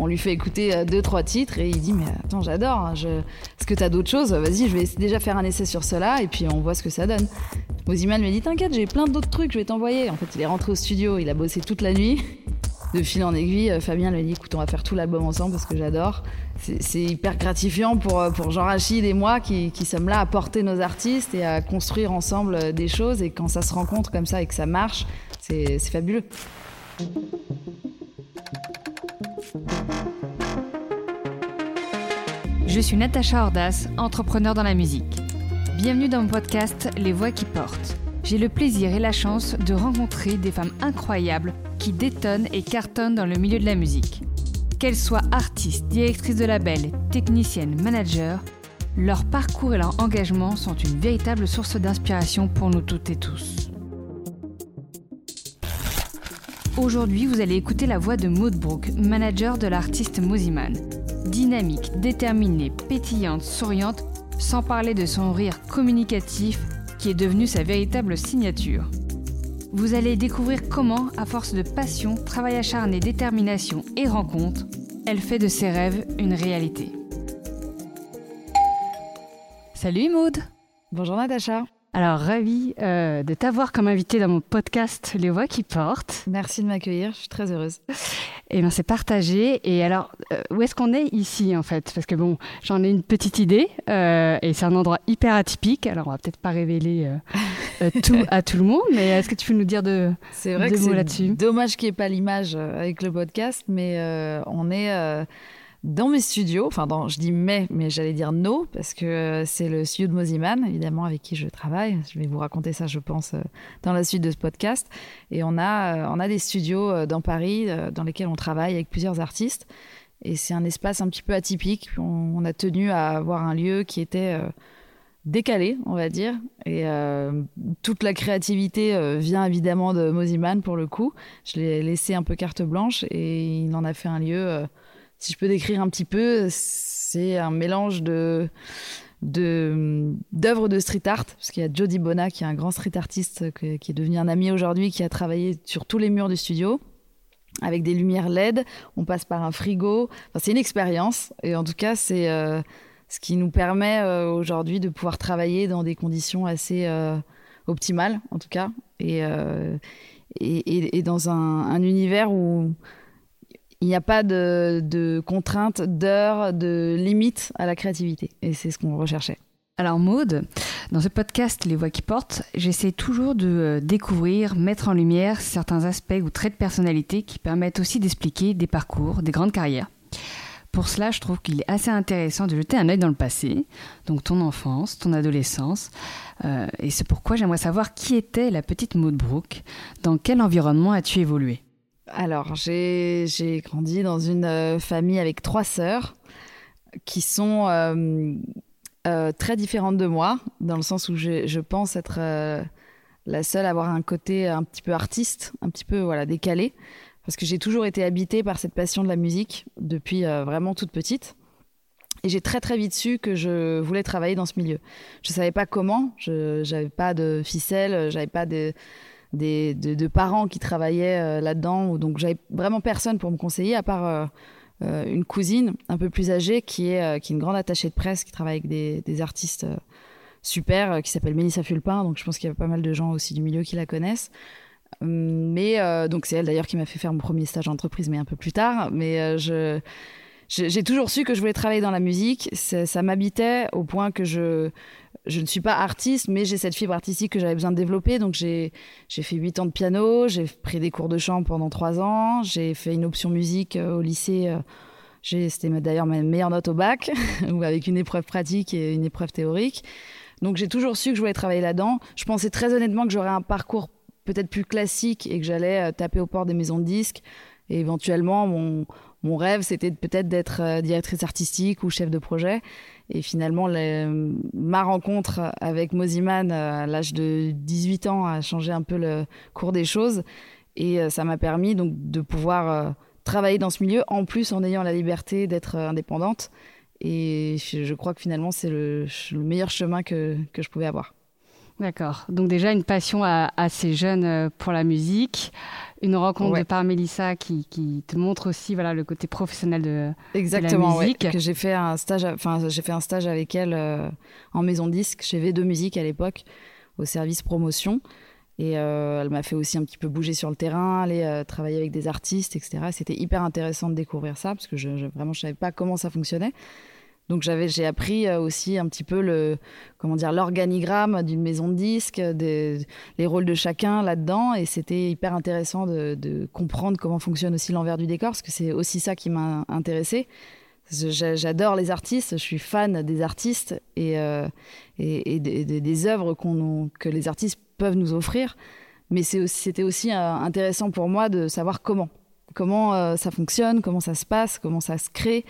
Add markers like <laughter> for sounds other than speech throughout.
On lui fait écouter euh, deux, trois titres et il dit Mais attends, j'adore. hein. Est-ce que t'as d'autres choses? Vas-y, je vais déjà faire un essai sur cela et puis on voit ce que ça donne. Moziman lui dit T'inquiète, j'ai plein d'autres trucs, je vais t'envoyer. En fait, il est rentré au studio, il a bossé toute la nuit. <laughs> De fil en aiguille, euh, Fabien lui dit Écoute, on va faire tout l'album ensemble parce que j'adore. C'est hyper gratifiant pour, euh, pour Jean-Rachid et moi qui, qui sommes là à porter nos artistes et à construire ensemble des choses. Et quand ça se rencontre comme ça et que ça marche, c'est fabuleux. Je suis Natacha Ordas, entrepreneur dans la musique. Bienvenue dans mon podcast Les Voix qui portent. J'ai le plaisir et la chance de rencontrer des femmes incroyables qui détonnent et cartonnent dans le milieu de la musique. Qu'elles soient artistes, directrices de label, techniciennes, managers, leur parcours et leur engagement sont une véritable source d'inspiration pour nous toutes et tous. Aujourd'hui, vous allez écouter la voix de Maud Brook, manager de l'artiste Moziman. Dynamique, déterminée, pétillante, souriante, sans parler de son rire communicatif qui est devenu sa véritable signature. Vous allez découvrir comment, à force de passion, travail acharné, détermination et rencontre, elle fait de ses rêves une réalité. Salut Maud Bonjour Natacha. Alors ravi euh, de t'avoir comme invité dans mon podcast Les Voix qui portent. Merci de m'accueillir, je suis très heureuse. Et bien c'est partagé. Et alors, euh, où est-ce qu'on est ici en fait? Parce que bon, j'en ai une petite idée euh, et c'est un endroit hyper atypique. Alors on va peut-être pas révéler tout à tout le monde, mais est-ce que tu peux nous dire de C'est vrai deux que mots c'est là-dessus? dommage qu'il n'y ait pas l'image avec le podcast, mais on est dans mes studios. Enfin, je dis mais, mais j'allais dire no, parce que euh, c'est le studio de Moziman, évidemment, avec qui je travaille. Je vais vous raconter ça, je pense, euh, dans la suite de ce podcast. Et on a, euh, on a des studios dans Paris dans lesquels on travaille avec plusieurs artistes. Et c'est un espace un petit peu atypique. On, a tenu à avoir un lieu qui était décalé, on va dire. Et toute la créativité vient évidemment de Moziman pour le coup. Je l'ai laissé un peu carte blanche et il en a fait un lieu. Si je peux décrire un petit peu, c'est un mélange de d'œuvres de street art parce qu'il y a Jody Bona qui est un grand street artiste qui est devenu un ami aujourd'hui qui a travaillé sur tous les murs du studio avec des lumières LED. On passe par un frigo. Enfin, c'est une expérience. Et en tout cas c'est euh, ce qui nous permet euh, aujourd'hui de pouvoir travailler dans des conditions assez euh, optimales en tout cas. Et et, dans un univers où il n'y a pas de, contraintes, d'heures, de limites à la créativité. Et c'est ce qu'on recherchait. Alors Maude, dans ce podcast Les Voix qui portent, j'essaie toujours de euh, découvrir, mettre en lumière certains aspects ou traits de personnalité qui permettent aussi d'expliquer des parcours, des grandes carrières. Pour cela, je trouve qu'il est assez intéressant de jeter un œil dans le passé, donc ton enfance, ton adolescence, euh, et c'est pourquoi j'aimerais savoir qui était la petite Maude Brook, dans quel environnement as-tu évolué? Alors, j'ai grandi dans une euh, famille avec trois sœurs qui sont euh, euh, très différentes de moi, dans le sens où je, je pense être la seule à avoir un côté un petit peu artiste, un petit peu voilà décalé, parce que j'ai toujours été habitée par cette passion de la musique depuis vraiment toute petite. Et j'ai très très vite su que je voulais travailler dans ce milieu. Je savais pas comment, je j'avais pas de ficelle, j'avais pas de, des, de, parents qui travaillaient euh, là-dedans, donc j'avais vraiment personne pour me conseiller à part euh, euh, une cousine un peu plus âgée qui est, qui est une grande attachée de presse qui travaille avec des, des artistes super, qui s'appelle Mélissa Fulpin, donc je pense qu'il y a pas mal de gens aussi du milieu qui la connaissent. Hum, Mais donc c'est elle d'ailleurs qui m'a fait faire mon premier stage en entreprise, mais un peu plus tard. Mais je- j'ai toujours su que je voulais travailler dans la musique. Ça, m'habitait au point que je je ne suis pas artiste, mais j'ai cette fibre artistique que j'avais besoin de développer. Donc j'ai fait huit ans de piano, j'ai pris des cours de chant pendant trois ans, j'ai fait une option musique euh, au lycée. euh, C'était d'ailleurs ma meilleure note au bac, <laughs> avec une épreuve pratique et une épreuve théorique. Donc j'ai toujours su que je voulais travailler là-dedans. Je pensais très honnêtement que j'aurais un parcours peut-être plus classique et que j'allais euh, taper aux portes des maisons de disques. Et éventuellement, mon, mon rêve, c'était peut-être d'être euh, directrice artistique ou chef de projet. Et finalement, le- ma rencontre avec Moziman euh, à l'âge de 18 ans a changé un peu le cours des choses. Et euh, ça m'a permis donc de pouvoir travailler dans ce milieu, en plus en ayant la liberté d'être indépendante. Et je je crois que finalement, c'est le, le meilleur chemin que, que je pouvais avoir. D'accord. Donc déjà une passion assez jeune euh, pour la musique, une rencontre de par Mélissa qui, qui, te montre aussi voilà le côté professionnel de, Exactement, la musique. que j'ai fait un stage, enfin j'ai fait un stage avec elle euh, en maison disque chez V2 Musique à l'époque au service promotion. Et euh, elle m'a fait aussi un petit peu bouger sur le terrain, aller euh, travailler avec des artistes, etc. C'était hyper intéressant de découvrir ça parce que je, je vraiment je savais pas comment ça fonctionnait. Donc j'avais, j'ai appris euh, aussi un petit peu le, comment dire, l'organigramme d'une maison de disques, des, les rôles de chacun là-dedans, et c'était hyper intéressant de, comprendre comment fonctionne aussi l'envers du décor, parce que c'est aussi ça qui m'a intéressé. J'adore les artistes, je suis fan des artistes et, euh, et, des, œuvres qu'on, que les artistes peuvent nous offrir. Mais c'était aussi, aussi euh, intéressant pour moi de savoir comment, comment ça fonctionne, comment ça se passe, comment ça se crée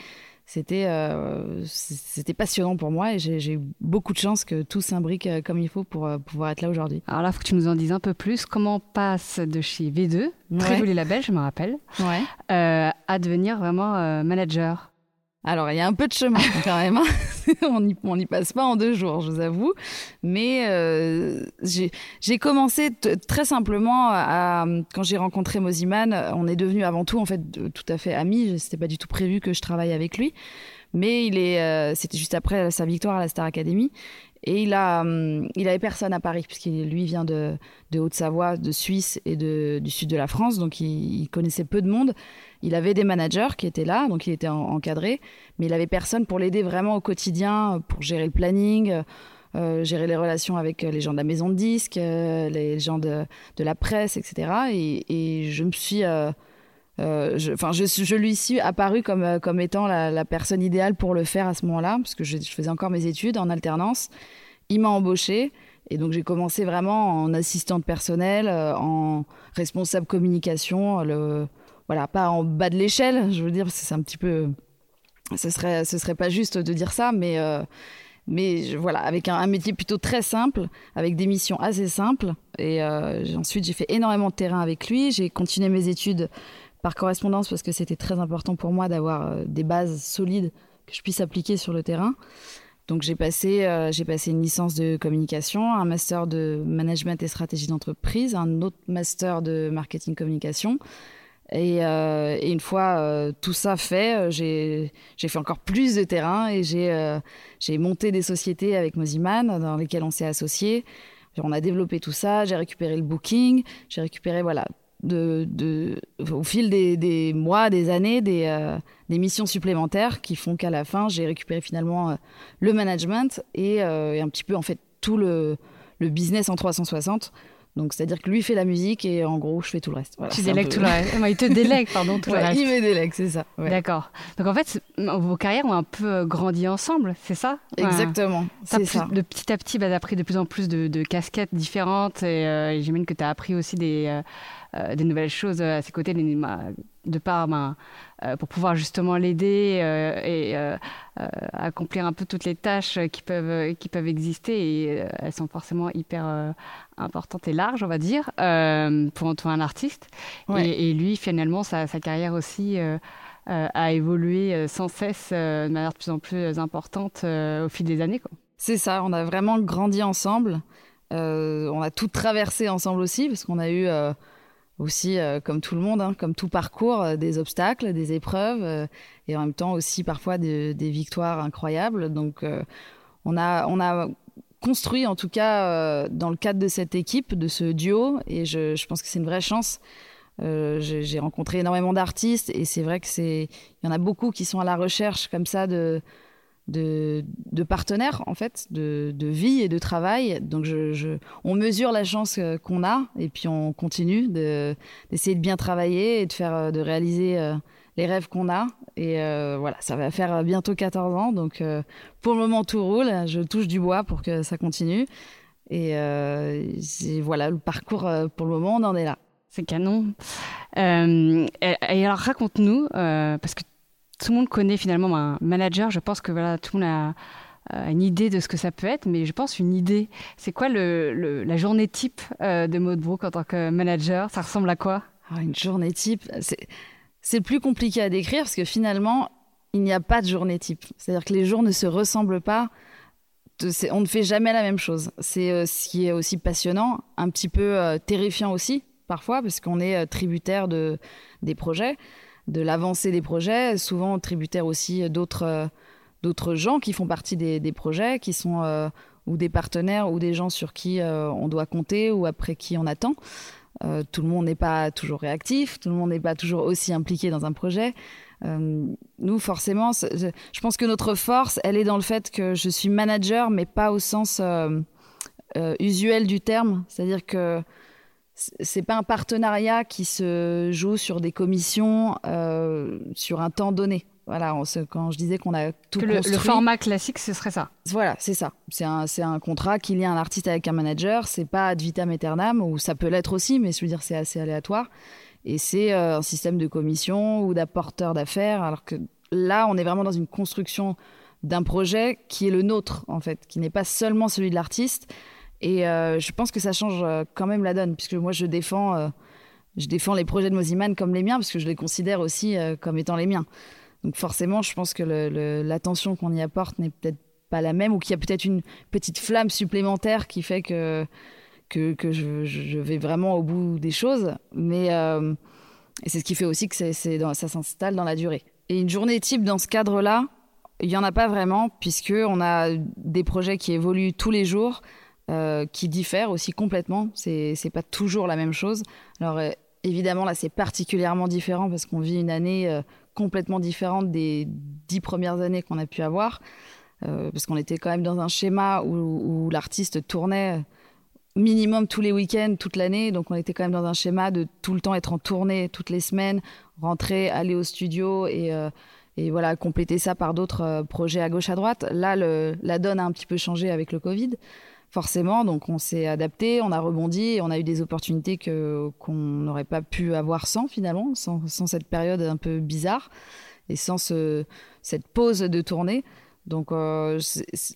c'était euh, c'était passionnant pour moi et j'ai eu beaucoup de chance que tout s'imbrique euh, comme il faut pour euh, pouvoir être là aujourd'hui. Alors là, il faut que tu nous en dises un peu plus. Comment on passe de chez V2, très joli label, je me rappelle, ouais. à devenir vraiment manager? Alors, il y a un peu de chemin <laughs> quand même. Hein. <laughs> on n'y passe pas en deux jours, je vous avoue. Mais euh, j'ai commencé très simplement à, quand j'ai rencontré Moziman. On est devenus avant tout en fait tout à fait amis. C'était pas du tout prévu que je travaille avec lui. Mais il est, euh, c'était juste après sa victoire à la Star Academy. Et il a, hum, avait personne à Paris puisqu'il lui vient de, Haute-Savoie, de Suisse et du sud de la France, donc il, connaissait peu de monde. Il avait des managers qui étaient là, donc il était encadré, mais il avait personne pour l'aider vraiment au quotidien, pour gérer le planning, euh, gérer les relations avec les gens de la maison de disques, euh, les gens de, la presse, etc. Et, je me suis euh, euh, je, je, je, lui suis apparu comme, euh, comme étant la, personne idéale pour le faire à ce moment-là, parce que je, faisais encore mes études en alternance. Il m'a embauché et donc j'ai commencé vraiment en assistante personnelle, euh, en responsable communication, voilà, pas en bas de l'échelle, je veux dire, c'est un petit peu, ce serait, ce serait pas juste de dire ça, mais euh, mais voilà, avec un, métier plutôt très simple, avec des missions assez simples. Et euh, ensuite, j'ai fait énormément de terrain avec lui. J'ai continué mes études par correspondance parce que c'était très important pour moi d'avoir euh, des bases solides que je puisse appliquer sur le terrain. Donc j'ai passé, euh, passé une licence de communication, un master de management et stratégie d'entreprise, un autre master de marketing communication. Et, euh, une fois tout ça fait, j'ai fait encore plus de terrain et j'ai monté des sociétés avec Moziman dans lesquelles on s'est associé. On a développé tout ça, j'ai récupéré le booking, j'ai récupéré voilà au fil des, mois, des années, des, euh, des missions supplémentaires qui font qu'à la fin, j'ai récupéré finalement euh, le management et, euh, et, un petit peu en fait tout le business en 360. Donc, c'est-à-dire que lui fait la musique et en gros, je fais tout le reste. Voilà, tu délègues peu... tout le reste. <laughs> il te délègue, pardon, tout ouais, le reste. Il me délègue, c'est ça. Ouais. D'accord. Donc, en fait, vos carrières ont un peu grandi ensemble, c'est ça? Exactement. C'est ça. De petit à petit, bah, tu as pris de plus en plus de, de casquettes différentes et, euh, et j'imagine que tu as appris aussi des. Euh, euh, des nouvelles choses à ses côtés, de part ben, euh, pour pouvoir justement l'aider euh, et euh, accomplir un peu toutes les tâches qui peuvent, qui peuvent exister. Et elles sont forcément hyper importantes et larges, on va dire, pour, pour un artiste. Ouais. Et, et, lui, finalement, sa, sa carrière aussi a évolué sans cesse de manière de plus en plus importante au fil des années. C'est ça, on a vraiment grandi ensemble. on a tout traversé ensemble aussi, parce qu'on a eu aussi, euh, comme tout le monde, hein, comme tout parcours, euh, des obstacles, des épreuves, euh, et en même temps aussi parfois de, des victoires incroyables. Donc, euh, on, a, on a construit, en tout cas, euh, dans le cadre de cette équipe, de ce duo, et je, je pense que c'est une vraie chance. J'ai rencontré énormément d'artistes, et c'est vrai que c'est, il y en a beaucoup qui sont à la recherche comme ça de de, partenaires en fait, de, de, vie et de travail. Donc on mesure la chance qu'on a et puis on continue d'essayer de, bien travailler et de faire, de réaliser euh, les rêves qu'on a. Et euh, voilà, ça va faire bientôt 14 ans. Donc euh, pour le moment tout roule. Je touche du bois pour que ça continue. Et euh, voilà, le parcours euh, pour le moment on en est là. C'est canon. Euh, et, et, alors raconte-nous, parce que tout le monde connaît finalement un manager. Je pense que voilà, tout le monde a une idée de ce que ça peut être, mais je pense une idée. C'est quoi la journée type euh, de Maud Brook en tant que manager? Ça ressemble à quoi? Ah, Une journée type, c'est plus compliqué à décrire parce que finalement, il n'y a pas de journée type. C'est-à-dire que les jours ne se ressemblent pas. On ne fait jamais la même chose. C'est euh, ce qui est aussi passionnant, un petit peu euh, terrifiant aussi, parfois, parce qu'on est tributaire de, des projets, de l'avancée des projets, souvent tributaire aussi d'autres d'autres gens qui font partie des, projets, qui sont ou des partenaires ou des gens sur qui on doit compter ou après qui on attend. Euh, tout le monde n'est pas toujours réactif, tout le monde n'est pas toujours aussi impliqué dans un projet. Euh, nous, forcément, je pense que notre force, elle est dans le fait que je suis manager, mais pas au sens euh, usuel du terme. C'est-à-dire que c'est pas un partenariat qui se joue sur des commissions sur un temps donné. Voilà, quand je disais qu'on a tout le, construit, le, format classique, ce serait ça. Voilà, c'est ça. C'est un, un, contrat qu'il y a un artiste avec un manager. C'est pas ad vitam aeternam, ou ça peut l'être aussi, mais je veux dire, c'est assez aléatoire. Et c'est euh, un système de commission ou d'apporteur d'affaires, alors que là, on est vraiment dans une construction d'un projet qui est le nôtre, en fait, qui n'est pas seulement celui de l'artiste. Et euh, je pense que ça change euh, quand même la donne, puisque moi, je défends, je défends les projets de Moziman comme les miens, parce que je les considère aussi comme étant les miens. Donc forcément, je pense que l'attention qu'on y apporte n'est peut-être pas la même ou qu'il y a peut-être une petite flamme supplémentaire qui fait que, que, je, vais vraiment au bout des choses. Mais euh, c'est ce qui fait aussi que ça s'installe dans la durée. Et une journée type dans ce cadre-là, il n'y en a pas vraiment, puisqu'on a des projets qui évoluent tous les jours, euh, qui diffèrent aussi complètement. C'est, pas toujours la même chose. Alors euh, évidemment, là, c'est particulièrement différent parce qu'on vit une année complètement différente des dix premières années qu'on a pu avoir, euh, parce qu'on était quand même dans un schéma où, l'artiste tournait minimum tous les week-ends, toute l'année, donc on était quand même dans un schéma de tout le temps être en tournée toutes les semaines, rentrer, aller au studio et, euh, voilà compléter ça par d'autres euh, projets à gauche à droite. Là, la donne a un petit peu changé avec le Covid forcément. Donc on s'est adapté, on a rebondi, et on a eu des opportunités que qu'on n'aurait pas pu avoir sans finalement, sans, cette période un peu bizarre et sans cette pause de tournée. Donc euh,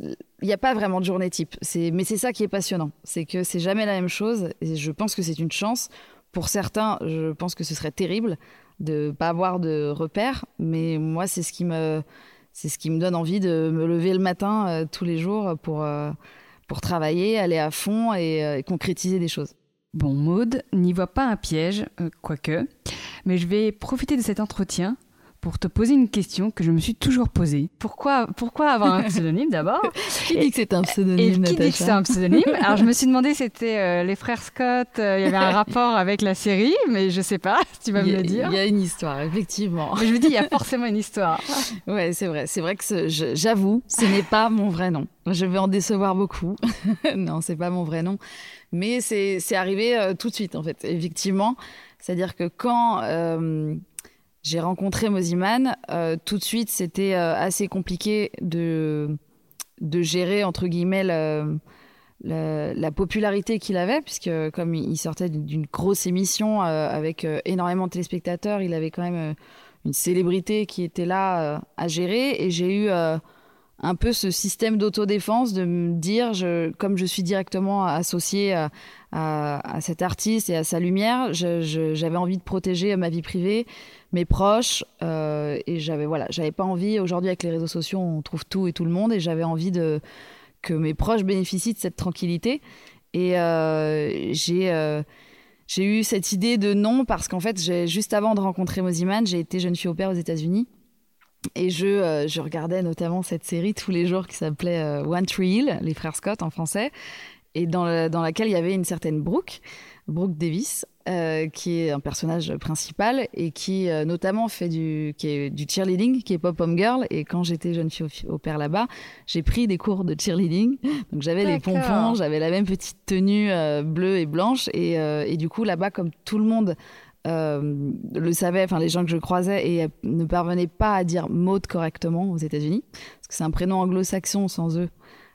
il n'y a pas vraiment de journée type. Mais c'est ça qui est passionnant, c'est que c'est jamais la même chose et je pense que c'est une chance. Pour certains, je pense que ce serait terrible de pas avoir de repères, mais moi c'est ce qui me ce qui me donne envie de me lever le matin euh, tous les jours pour euh, pour travailler, aller à fond euh, et, concrétiser des choses. Bon, Maude n'y voit pas un piège, euh, quoique, mais je vais profiter de cet entretien pour te poser une question que je me suis toujours posée. Pourquoi, pourquoi avoir un <laughs> pseudonyme d'abord? Qui dit que c'est un pseudonyme et Qui dit que c'est un pseudonyme? Alors je me suis demandé si c'était euh, les frères Scott, il y avait un <laughs> rapport avec la série, mais je sais pas, tu vas me le dire. Il y a une histoire, effectivement. Mais je me dis, il y a <laughs> forcément une histoire. ouais, c'est vrai. C'est vrai que j'avoue, ce n'est pas mon vrai nom. Je vais en décevoir beaucoup. non, c'est pas mon vrai nom. Mais c'est arrivé euh, tout de suite, en fait, effectivement. C'est-à-dire que quand euh, j'ai rencontré Moziman, euh, tout de suite, c'était assez compliqué de, de gérer, entre guillemets, la, popularité qu'il avait, puisque comme il sortait d'une grosse émission avec énormément de téléspectateurs, il avait quand même une célébrité qui était là à gérer. Et j'ai eu un peu ce système d'autodéfense de me dire, comme je suis directement associée à, cet artiste et à sa lumière, j'avais envie de protéger ma vie privée, mes proches, euh, et j'avais voilà, j'avais pas envie. Aujourd'hui, avec les réseaux sociaux, on trouve tout et tout le monde, et j'avais envie que mes proches bénéficient de cette tranquillité. Et euh, j'ai euh, j'ai eu cette idée de non parce qu'en fait, juste avant de rencontrer Moziman, j'ai été jeune fille au père aux États-Unis. Et je, euh, je, regardais notamment cette série tous les jours qui s'appelait euh, One Tree Hill, les frères Scott en français, et dans, dans laquelle il y avait une certaine Brooke, Brooke Davis, euh, qui est un personnage principal et qui notamment fait du, qui est du cheerleading, qui est pop-home girl. Et quand j'étais jeune fille au, père là-bas, j'ai pris des cours de cheerleading. Donc j'avais les pompons, j'avais la même petite tenue bleue et blanche. Et, et du coup, là-bas, comme tout le monde euh, le savaient, enfin les gens que je croisais, et ne parvenaient pas à dire Maud correctement aux États-Unis, parce que c'est un prénom anglo-saxon sans eux,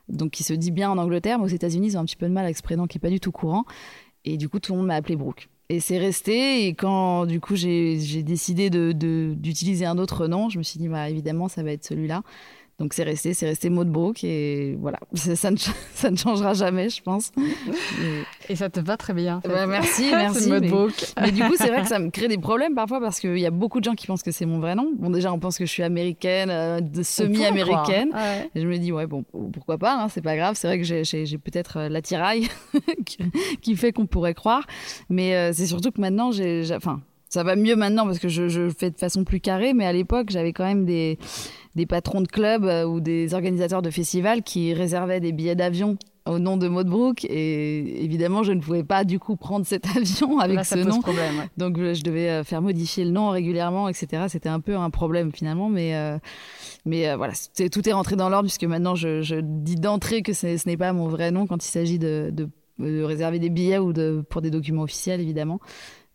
donc qui se dit bien en Angleterre, mais aux États-Unis ils ont un petit peu de mal avec ce prénom qui est pas du tout courant, et du coup tout le monde m'a appelé Brooke. Et c'est resté, et quand du coup j'ai décidé d'utiliser de, un autre nom, je me suis dit bah évidemment ça va être celui-là. Donc c'est resté, c'est resté Brook et voilà, <laughs> ça ne, <laughs> ça ne changera jamais, je pense. Et ça te va très bien. Bah, merci, <laughs> merci. mais, mais, du coup, c'est vrai que ça me crée des problèmes parfois parce qu'il y a beaucoup de gens qui pensent que c'est mon vrai nom. Bon, déjà, on pense que je suis américaine, euh, semi-américaine. Et je me dis, ouais, bon, pourquoi pas, hein, c'est pas grave. C'est vrai que j'ai peut-être euh, l'attirail qui fait qu'on pourrait croire. Mais euh, c'est surtout que maintenant, j'ai. Enfin, ça va mieux maintenant parce que je, je, fais de façon plus carrée, mais à l'époque, j'avais quand même des, des patrons de clubs euh, ou des organisateurs de festivals qui réservaient des billets d'avion au nom de Maud Brook et évidemment je ne pouvais pas du coup prendre cet <laughs> avion avec ce nom. problème, donc je devais euh, faire modifier le nom régulièrement etc c'était un peu un problème finalement mais euh, mais voilà. Tout est rentré dans l'ordre puisque maintenant je, je dis d'entrée que ce n'est pas mon vrai nom quand il s'agit de, de, de, réserver des billets ou de, pour des documents officiels évidemment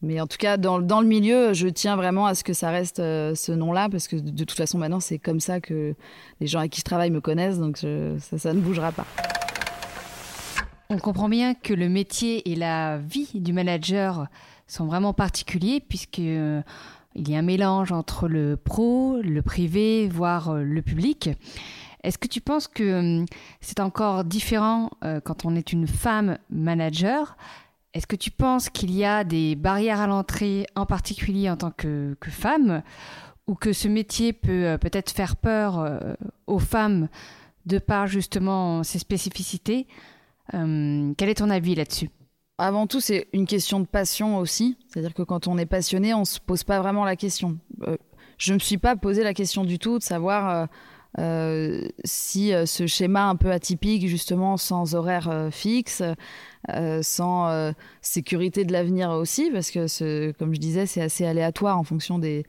mais en tout cas, dans, le milieu, je tiens vraiment à ce que ça reste euh, ce nom-là, parce que de, toute façon, maintenant, c'est comme ça que les gens avec qui je travaille me connaissent, donc ça, ne bougera pas. On comprend bien que le métier et la vie du manager sont vraiment particuliers, puisqu'il euh, il y a un mélange entre le pro, le privé, voire euh, le public. Est-ce que tu penses que c'est encore différent quand on est une femme manager est-ce que tu penses qu'il y a des barrières à l'entrée, en particulier en tant que, femme, ou que ce métier peut euh, peut-être faire peur euh, aux femmes de par justement ses spécificités euh, Quel est ton avis là-dessus? Avant tout, c'est une question de passion aussi. C'est-à-dire que quand on est passionné, on ne se pose pas vraiment la question. je ne me suis pas posé la question du tout de savoir si ce schéma un peu atypique, justement, sans horaire fixe, euh, sans euh, sécurité de l'avenir aussi, parce que, comme je disais, c'est assez aléatoire en fonction des,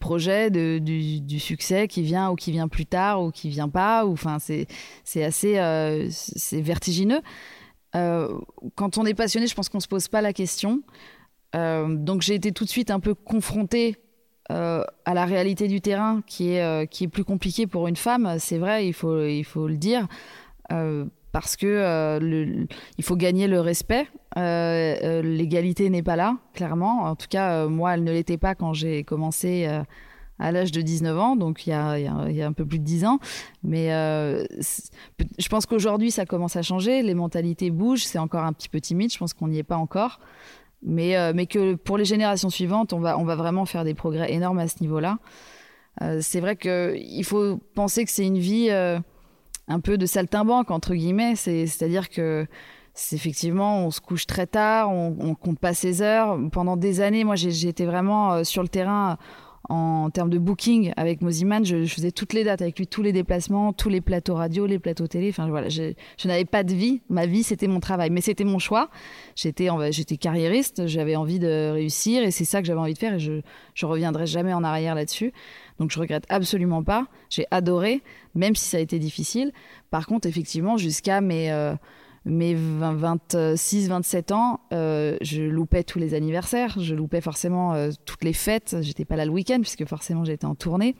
projets, du, succès qui vient ou qui vient plus tard ou qui vient pas. Enfin, c'est assez euh, vertigineux. quand on est passionné, je pense qu'on se pose pas la question. donc j'ai été tout de suite un peu confrontée à la réalité du terrain qui est, qui est plus compliquée pour une femme. C'est vrai, il faut, il faut le dire parce que euh, il faut gagner le respect. Euh, euh, l'égalité n'est pas là, clairement. En tout cas, moi, elle ne l'était pas quand j'ai commencé à l'âge de 19 ans, donc il y, a, il, y a, un peu plus de 10 ans. Mais je pense qu'aujourd'hui, ça commence à changer. Les mentalités bougent. C'est encore un petit peu timide. Je pense qu'on n'y est pas encore. Mais, mais que pour les générations suivantes, on va, vraiment faire des progrès énormes à ce niveau-là. c'est vrai qu'il faut penser que c'est une vie un peu de saltimbanque entre guillemets. C'est-à-dire que effectivement, on se couche très tard, on, on, compte pas ses heures. Pendant des années, moi, j'ai été vraiment euh, sur le terrain en termes de booking avec Moziman. Je, faisais toutes les dates avec lui, tous les déplacements, tous les plateaux radio, les plateaux télé. Enfin voilà, je, n'avais pas de vie. Ma vie, c'était mon travail, mais c'était mon choix. J'étais, j'étais carriériste, j'avais envie de réussir et c'est ça que j'avais envie de faire et je, je reviendrai jamais en arrière là-dessus. Donc je regrette absolument pas. J'ai adoré, même si ça a été difficile. Par contre, effectivement, jusqu'à mes, euh, mes 26, 27 ans, euh, je loupais tous les anniversaires, je loupais forcément euh, toutes les fêtes. J'étais pas là le week-end puisque forcément j'étais en tournée.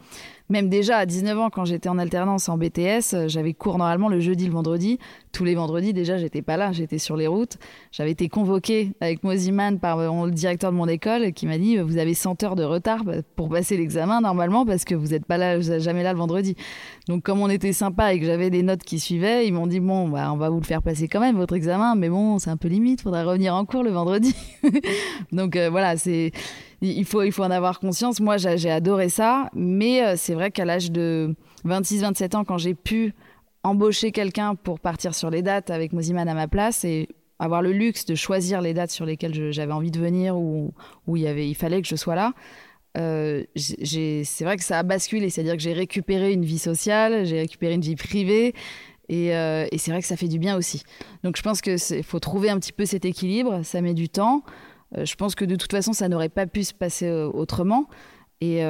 Même déjà à 19 ans, quand j'étais en alternance en BTS, euh, j'avais cours normalement le jeudi, le vendredi. Tous les vendredis, déjà, j'étais pas là, j'étais sur les routes. J'avais été convoquée avec Moziman par le directeur de mon école qui m'a dit Vous avez 100 heures de retard pour passer l'examen normalement parce que vous n'êtes pas là, jamais là le vendredi. Donc, comme on était sympa et que j'avais des notes qui suivaient, ils m'ont dit Bon, bah, on va vous le faire passer quand même, votre examen, mais bon, c'est un peu limite, faudra revenir en cours le vendredi. <laughs> Donc, euh, voilà, c'est il faut, il faut en avoir conscience. Moi, j'ai adoré ça, mais euh, c'est vrai qu'à l'âge de 26-27 ans, quand j'ai pu embaucher quelqu'un pour partir sur les dates avec Moziman à ma place et avoir le luxe de choisir les dates sur lesquelles j'avais envie de venir ou où il, fallait que je sois là, euh, c'est vrai que ça a basculé. C'est-à-dire que j'ai récupéré une vie sociale, j'ai récupéré une vie privée. Et, euh, c'est vrai que ça fait du bien aussi. Donc je pense qu'il faut trouver un petit peu cet équilibre. Ça met du temps. Euh, je pense que de toute façon, ça n'aurait pas pu se passer autrement. Et,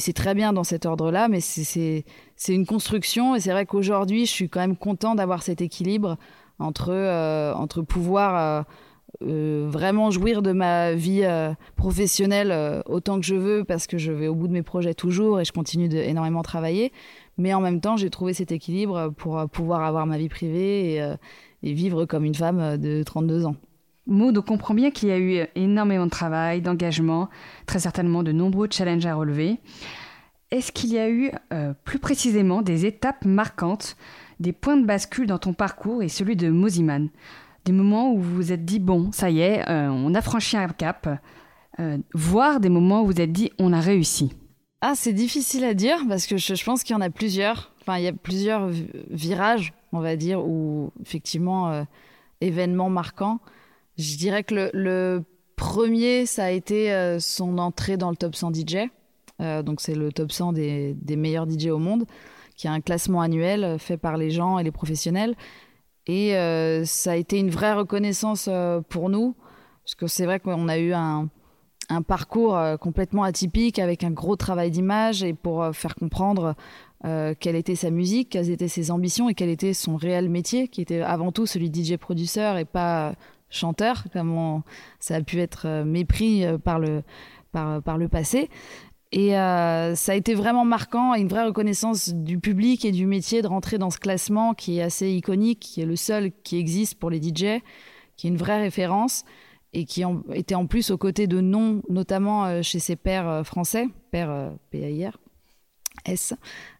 c'est très bien dans cet ordre-là, mais c'est une construction. Et c'est vrai qu'aujourd'hui, je suis quand même content d'avoir cet équilibre entre pouvoir vraiment jouir de ma vie professionnelle autant que je veux, parce que je vais au bout de mes projets toujours et je continue de énormément travailler. Mais en même temps, j'ai trouvé cet équilibre pour pouvoir avoir ma vie privée et, vivre comme une femme de 32 ans. Maud, on comprend bien qu'il y a eu énormément de travail, d'engagement, très certainement de nombreux challenges à relever. est-ce qu'il y a eu euh, plus précisément des étapes marquantes, des points de bascule dans ton parcours et celui de Moziman Des moments où vous vous êtes dit, bon, ça y est, euh, on a franchi un cap, euh, voire des moments où vous vous êtes dit, on a réussi Ah, c'est difficile à dire parce que je, pense qu'il y en a plusieurs. Enfin, il y a plusieurs virages, on va dire, ou effectivement, événements marquants. Je dirais que le, premier, ça a été son entrée dans le top 100 DJ. Euh, donc c'est le top 100 des, meilleurs DJ au monde, qui a un classement annuel euh, fait par les gens et les professionnels. Et euh, ça a été une vraie reconnaissance pour nous, parce que c'est vrai qu'on a eu un, parcours complètement atypique avec un gros travail d'image et pour faire comprendre quelle était sa musique, quelles étaient ses ambitions et quel était son réel métier, qui était avant tout celui de DJ produceur et pas chanteur, comme ça a pu être mépris par le, par, par le passé. Et euh, ça a été vraiment marquant une vraie reconnaissance du public et du métier de rentrer dans ce classement qui est assez iconique, qui est le seul qui existe pour les DJ, qui est une vraie référence et qui était en plus aux côtés de noms, notamment euh, chez ses pairs euh, français, pairs PAIR, S.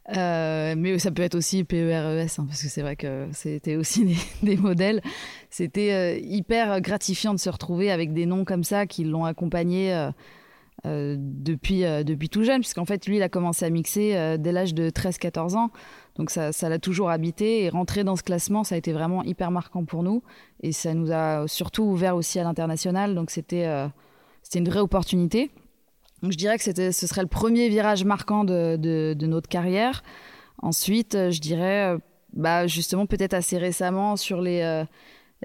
mais ça peut être aussi PERES, hein, parce que c'est vrai que c'était aussi <laughs> des modèles. C'était hyper gratifiant de se retrouver avec des noms comme ça qui l'ont accompagné euh, depuis, euh, depuis tout jeune, puisqu'en fait, lui, il a commencé à mixer euh, dès l'âge de 13-14 ans. Donc ça, l'a toujours habité. Et rentrer dans ce classement, ça a été vraiment hyper marquant pour nous. Et ça nous a surtout ouvert aussi à l'international. Donc c'était c'était une vraie opportunité. Donc je dirais que ce serait le premier virage marquant de, notre carrière. Ensuite, je dirais, bah, justement, peut-être assez récemment, sur les,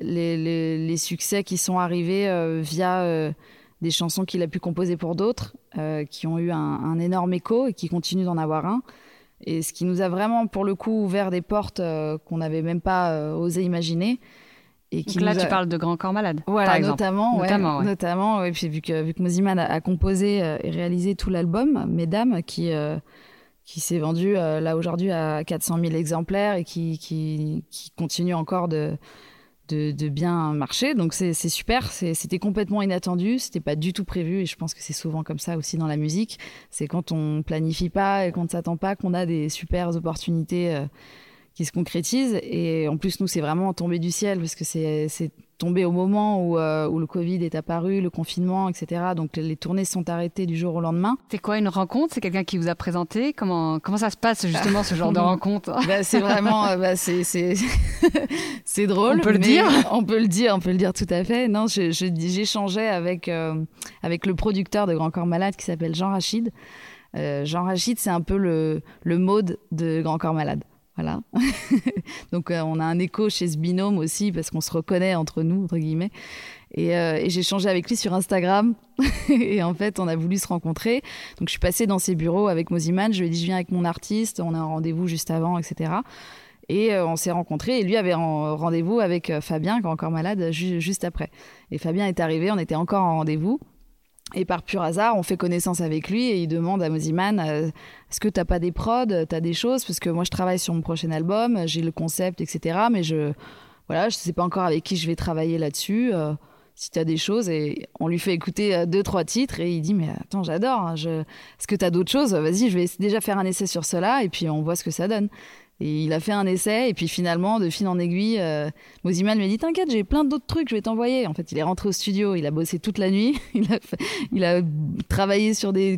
les, succès qui sont arrivés via des chansons qu'il a pu composer pour d'autres, euh, qui ont eu un, énorme écho et qui continuent d'en avoir un. Et ce qui nous a vraiment, pour le coup, ouvert des portes euh, qu'on n'avait même pas euh, osé imaginer. Et qui là, tu parles de Grand Corps Malade, voilà, par notamment, notamment, ouais, notamment ouais, puis vu que vu que Moziman a, composé et réalisé tout l'album, Mesdames, qui qui s'est vendu là aujourd'hui à 400 000 exemplaires et qui, qui, qui continue encore de de, bien marcher. Donc c'est super. C'était complètement inattendu. C'était pas du tout prévu. Et je pense que c'est souvent comme ça aussi dans la musique. C'est quand on planifie pas et qu'on ne s'attend pas qu'on a des super opportunités euh, qui se concrétisent. Et en plus, nous, c'est vraiment tombé du ciel parce que c'est tombé au moment où, euh, où, le Covid est apparu, le confinement, etc. Donc les tournées sont arrêtées du jour au lendemain. C'est quoi une rencontre? C'est quelqu'un qui vous a présenté? Comment, comment ça se passe justement ce genre de <laughs> rencontre? bah, C'est vraiment, euh, bah, c'est, <laughs> drôle. On peut le dire On peut le dire, on peut le dire tout à fait. Non, j'échangeais avec, euh, avec le producteur de Grand Corps Malade qui s'appelle Jean Rachid. Jean Rachid, c'est un peu le, le mode de Grand Corps Malade. Voilà. <laughs> Donc euh, on a un écho chez ce binôme aussi parce qu'on se reconnaît entre nous, entre guillemets. Et, euh, j'ai changé avec lui sur Instagram. <laughs> et en fait, on a voulu se rencontrer. Donc je suis passée dans ses bureaux avec Moziman. Je lui ai dit, je viens avec mon artiste. On a un rendez-vous juste avant, etc. Et euh, on s'est rencontrés. Et lui avait rendez-vous avec Fabien, qui est encore malade, juste après. Et Fabien est arrivé. On était encore en rendez-vous. Et par pur hasard, on fait connaissance avec lui et il demande à Moziman euh, Est-ce que t'as pas des prods, t'as des choses? Parce que moi, je travaille sur mon prochain album, j'ai le concept, etc. Mais je voilà, je sais pas encore avec qui je vais travailler là-dessus. Euh, si tu as des choses, et on lui fait écouter euh, deux, trois titres et il dit Mais attends, j'adore, hein, je... est-ce que tu as d'autres choses? Vas-y, je vais déjà faire un essai sur cela et puis on voit ce que ça donne. Et il a fait un essai, et puis finalement, de fil en aiguille, euh, Moziman m'a dit T'inquiète, j'ai plein d'autres trucs, je vais t'envoyer. En fait, il est rentré au studio, il a bossé toute la nuit, <laughs> il a, il a travaillé sur des,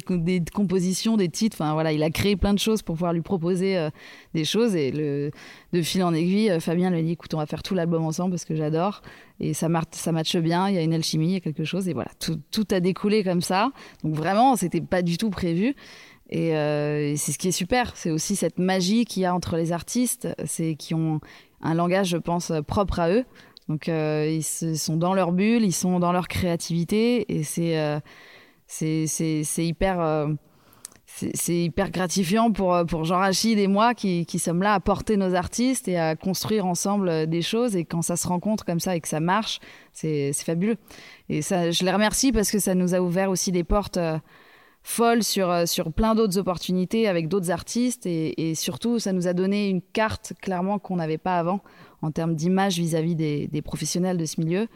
compositions, des titres, enfin voilà, il a créé plein de choses pour pouvoir lui proposer euh, des choses. Et de fil en aiguille, euh, Fabien lui a dit Écoute, on va faire tout l'album ensemble parce que j'adore. Et ça, ça matche bien, il y a une alchimie, il y a quelque chose. Et voilà, tout, tout a découlé comme ça. Donc vraiment, c'était pas du tout prévu. Euh, et, c'est ce qui est super, c'est aussi cette magie qu'il y a entre les artistes, c'est qui ont un langage, je pense, propre à eux. Donc euh, ils sont dans leur bulle, ils sont dans leur créativité, et c'est euh, hyper c'est hyper gratifiant pour, pour Jean Rachid et moi qui, qui, sommes là à porter nos artistes et à construire ensemble des choses. Et quand ça se rencontre comme ça et que ça marche, c'est fabuleux. Et ça, je les remercie parce que ça nous a ouvert aussi des portes folle sur, euh, sur plein d'autres opportunités avec d'autres artistes et, surtout ça nous a donné une carte clairement qu'on n'avait pas avant en termes d'image vis-à-vis des, professionnels de ce milieu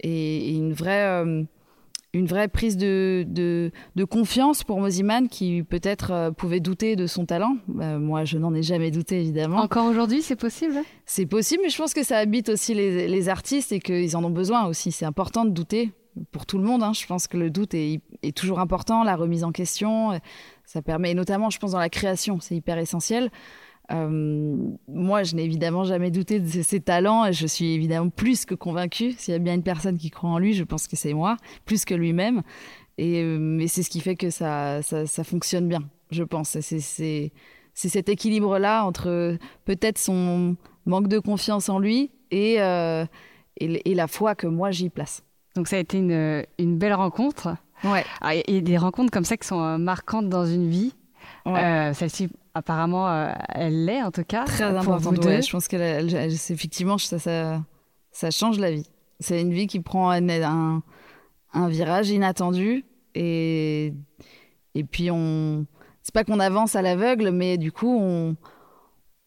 et, une vraie euh, une vraie prise de, de, confiance pour Moziman qui peut-être euh, pouvait douter de son talent. Moi, je n'en ai jamais douté, évidemment. Encore aujourd'hui, c'est possible? C'est possible, mais je pense que ça habite aussi les, les artistes et qu'ils en ont besoin aussi. C'est important de douter pour tout le monde. Hein. Je pense que le doute est, toujours important, la remise en question. Ça permet, notamment, je pense, dans la création, c'est hyper essentiel. Euh, moi, je n'ai évidemment jamais douté de ses talents et je suis évidemment plus que convaincue. S'il y a bien une personne qui croit en lui, je pense que c'est moi, plus que lui-même. Et euh, mais c'est ce qui fait que ça, fonctionne bien, je pense. C'est cet équilibre-là entre peut-être son manque de confiance en lui et, euh, et, la foi que moi j'y place. Donc ça a été une, une belle rencontre. Ouais. Ah, et des rencontres comme ça qui sont marquantes dans une vie. Ouais. Celle-ci apparemment, euh, elle l'est en tout cas. Très importante. je pense que effectivement, ça, ça, ça, change la vie. C'est une vie qui prend un, un, virage inattendu et, et puis on. C'est pas qu'on avance à l'aveugle, mais du coup, on,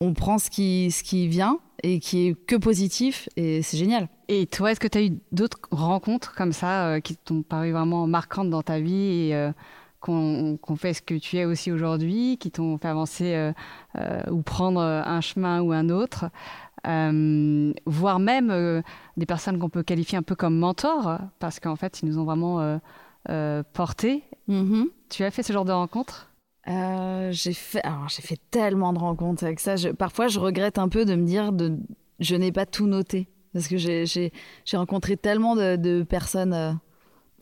on prend ce qui, ce qui vient et qui est que positif et c'est génial. Et toi, est-ce que tu as eu d'autres rencontres comme ça euh, qui t'ont paru vraiment marquantes dans ta vie et, euh, qu'on fait ce que tu es aussi aujourd'hui, qui t'ont fait avancer euh, euh, ou prendre un chemin ou un autre, voire même des personnes qu'on peut qualifier un peu comme mentors, parce qu'en fait, ils nous ont vraiment portés. Mm-hmm. Tu as fait ce genre de rencontres? J'ai fait, alors j'ai fait tellement de rencontres avec ça. parfois, je regrette un peu de me dire de, je n'ai pas tout noté parce que j'ai rencontré tellement de, personnes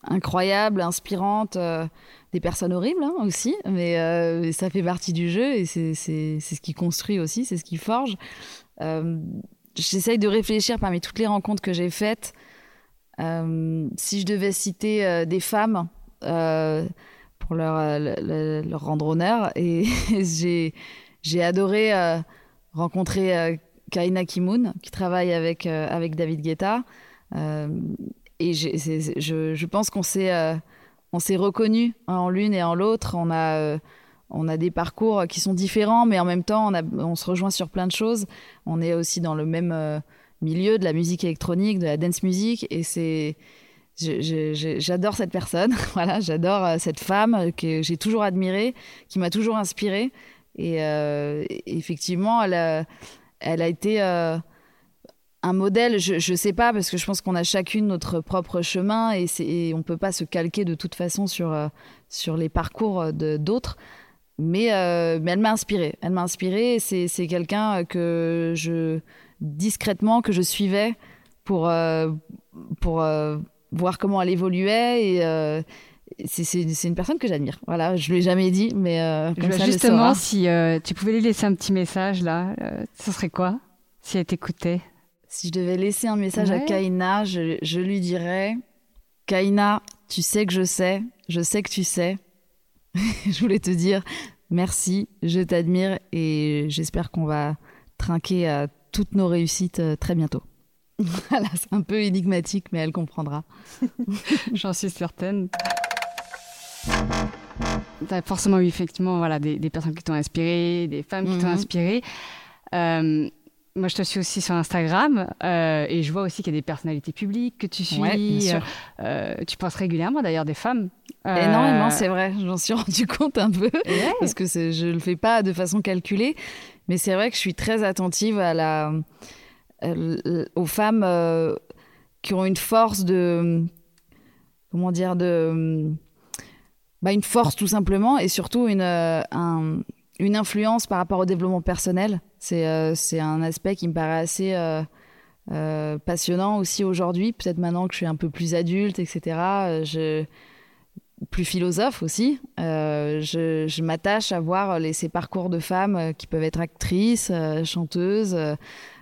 incroyables, inspirantes, euh, des personnes horribles hein, aussi, mais euh, ça fait partie du jeu et c'est ce qui construit aussi, c'est ce qui forge. Euh, j'essaye de réfléchir parmi toutes les rencontres que j'ai faites. si je devais citer des femmes pour leur, leur, rendre honneur, et <laughs> j'ai adoré rencontrer Kaina Kimoun, qui travaille avec, avec David Guetta et je, je, pense qu'on s'est euh, on reconnus en l'une et en l'autre. On a euh, on a des parcours qui sont différents, mais en même temps, on, se rejoint sur plein de choses. On est aussi dans le même euh, milieu de la musique électronique, de la dance music, et c'est j'adore cette personne. <laughs> voilà, j'adore cette femme que j'ai toujours admirée, qui m'a toujours inspirée. Et, effectivement, elle a, elle a été un modèle, je ne sais pas, parce que je pense qu'on a chacune notre propre chemin et, et on ne peut pas se calquer de toute façon sur, euh, sur les parcours d'autres. Mais, euh, mais elle m'a inspirée. Elle m'a inspirée. C'est, quelqu'un que je, discrètement, que je suivais pour, euh, pour voir comment elle évoluait. Et c'est, c'est, une personne que j'admire. Voilà, je ne l'ai jamais dit, mais comme ça, justement, si tu pouvais lui laisser un petit message là, ce serait quoi si elle t'écoutait? Si je devais laisser un message à Kaina, je, lui dirais Kaina, tu sais que je sais, je sais que tu sais. <laughs> je voulais te dire merci, je t'admire et j'espère qu'on va trinquer à toutes nos réussites euh, très bientôt. <laughs> voilà, c'est un peu énigmatique, mais elle comprendra. <laughs> J'en suis certaine. Tu as forcément eu effectivement voilà, des, personnes qui t'ont inspiré, des femmes qui t'ont mhm. inspiré. Euh, moi, je te suis aussi sur Instagram euh, et je vois aussi qu'il y a des personnalités publiques que tu suis. Ouais, euh, tu penses régulièrement d'ailleurs des femmes. Euh... Énormément, c'est vrai. J'en suis <laughs> rendu compte un peu parce que je le fais pas de façon calculée, mais c'est vrai que je suis très attentive à la, euh, aux femmes euh, qui ont une force de, comment dire, de, bah, une force tout simplement et surtout une, un, une influence par rapport au développement personnel. C'est euh, c'est un aspect qui me paraît assez euh, euh, passionnant aussi aujourd'hui. Peut-être maintenant que je suis un peu plus adulte, etc. Plus philosophe aussi. je, m'attache à voir ces parcours de femmes qui peuvent être actrices, chanteuses,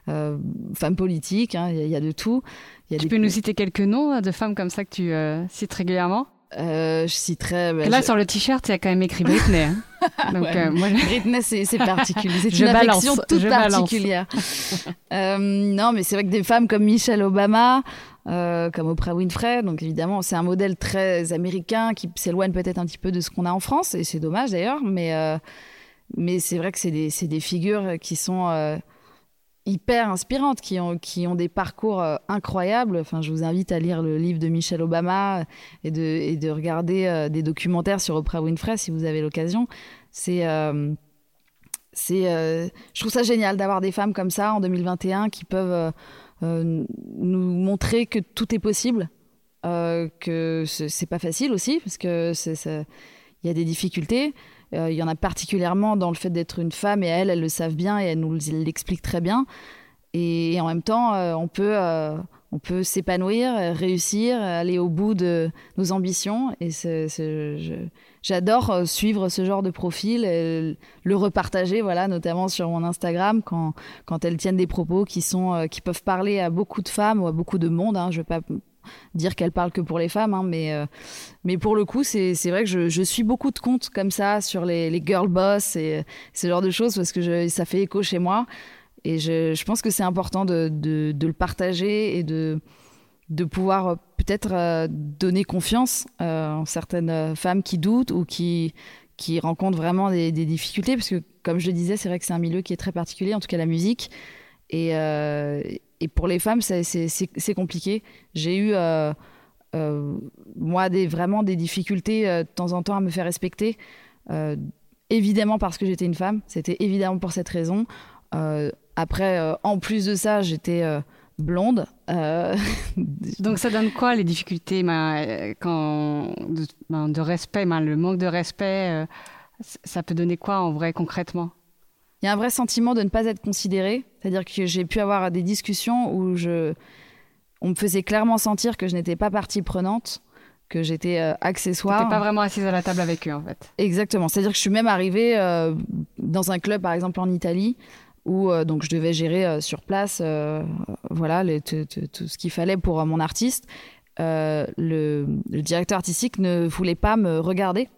femmes politiques. Hein. Il y, a de tout. Y a tu peux nous citer quelques noms de femmes comme ça que tu cites régulièrement? Euh, je citerai. Bah, là, sur le t-shirt, il y a quand même écrit Britney. Hein. <laughs> Donc, euh, moi, Britney, c'est particulier. C'est <laughs> une affection toute particulière. <laughs> euh, non, mais c'est vrai que des femmes comme Michelle Obama, euh, comme Oprah Winfrey, donc évidemment, c'est un modèle très américain qui s'éloigne peut-être un petit peu de ce qu'on a en France, et c'est dommage d'ailleurs, mais, euh, mais c'est vrai que c'est des, des, figures qui sont hyper inspirantes, qui ont, qui ont des parcours incroyables. Enfin, je vous invite à lire le livre de Michelle Obama et de, et de regarder des documentaires sur Oprah Winfrey si vous avez l'occasion. C'est c'est, je trouve ça génial d'avoir des femmes comme ça en 2021 qui peuvent nous montrer que tout est possible, que c'est pas facile aussi parce que il y a des difficultés. Euh, il y en a particulièrement dans le fait d'être une femme et elles, elles le savent bien et elles nous l'expliquent très bien. Et, en même temps, euh, on peut, euh, on peut s'épanouir, réussir, aller au bout de nos ambitions. Et j'adore suivre ce genre de profil, le repartager, voilà, notamment sur mon Instagram quand, quand elles tiennent des propos qui sont, qui peuvent parler à beaucoup de femmes ou à beaucoup de monde. Hein. Je ne vais pas dire qu'elle parle que pour les femmes, hein, mais, euh, mais pour le coup, c'est vrai que je, suis beaucoup de comptes comme ça sur les, girl boss et ce genre de choses parce que ça fait écho chez moi. Et je, pense que c'est important de, de, le partager et de, de pouvoir euh, peut-être euh, donner confiance en certaines femmes qui doutent ou qui, qui rencontrent vraiment des, des difficultés. Parce que, comme je le disais, c'est vrai que c'est un milieu qui est très particulier, en tout cas la musique. Et, et pour les femmes, c'est compliqué. J'ai eu, euh, euh, moi, vraiment des difficultés euh, de temps en temps à me faire respecter. évidemment parce que j'étais une femme. C'était évidemment pour cette raison. après, en plus de ça, j'étais blonde. <laughs> Donc ça donne quoi les difficultés ben, de respect, ben, le manque de respect, ça peut donner quoi en vrai concrètement? Il y a un vrai sentiment de ne pas être considéré. C'est-à-dire que j'ai pu avoir des discussions où je, on me faisait clairement sentir que je n'étais pas partie prenante, que j'étais euh, accessoire. Tu pas vraiment assise à la table avec eux, en fait. Exactement. C'est-à-dire que je suis même arrivée euh, dans un club, par exemple en Italie, où euh, donc je devais gérer sur place, voilà, tout ce qu'il fallait pour mon artiste. Le, le directeur artistique ne voulait pas me regarder.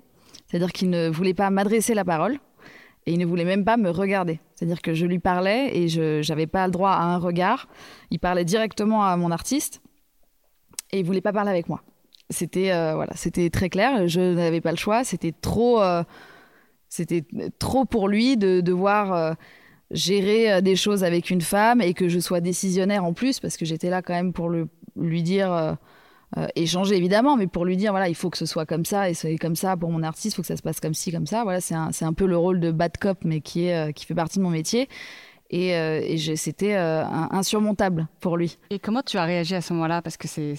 C'est-à-dire qu'il ne voulait pas m'adresser la parole et il ne voulait même pas me regarder. C'est-à-dire que je lui parlais et je n'avais pas le droit à un regard. Il parlait directement à mon artiste et il voulait pas parler avec moi. C'était euh, voilà, c'était très clair. Je n'avais pas le choix. C'était trop, euh, c'était trop pour lui de devoir euh, gérer des choses avec une femme et que je sois décisionnaire en plus parce que j'étais là quand même pour le, lui dire euh, échanger évidemment, mais pour lui dire voilà, il faut que ce soit comme ça et c'est comme ça pour mon artiste, il faut que ça se passe comme ci, comme ça. Voilà, c'est un, un, peu le rôle de bad cop, mais qui, est, euh, qui fait partie de mon métier. Et, euh, et c'était insurmontable pour lui. Et comment tu as réagi à ce moment-là? Parce que c'est,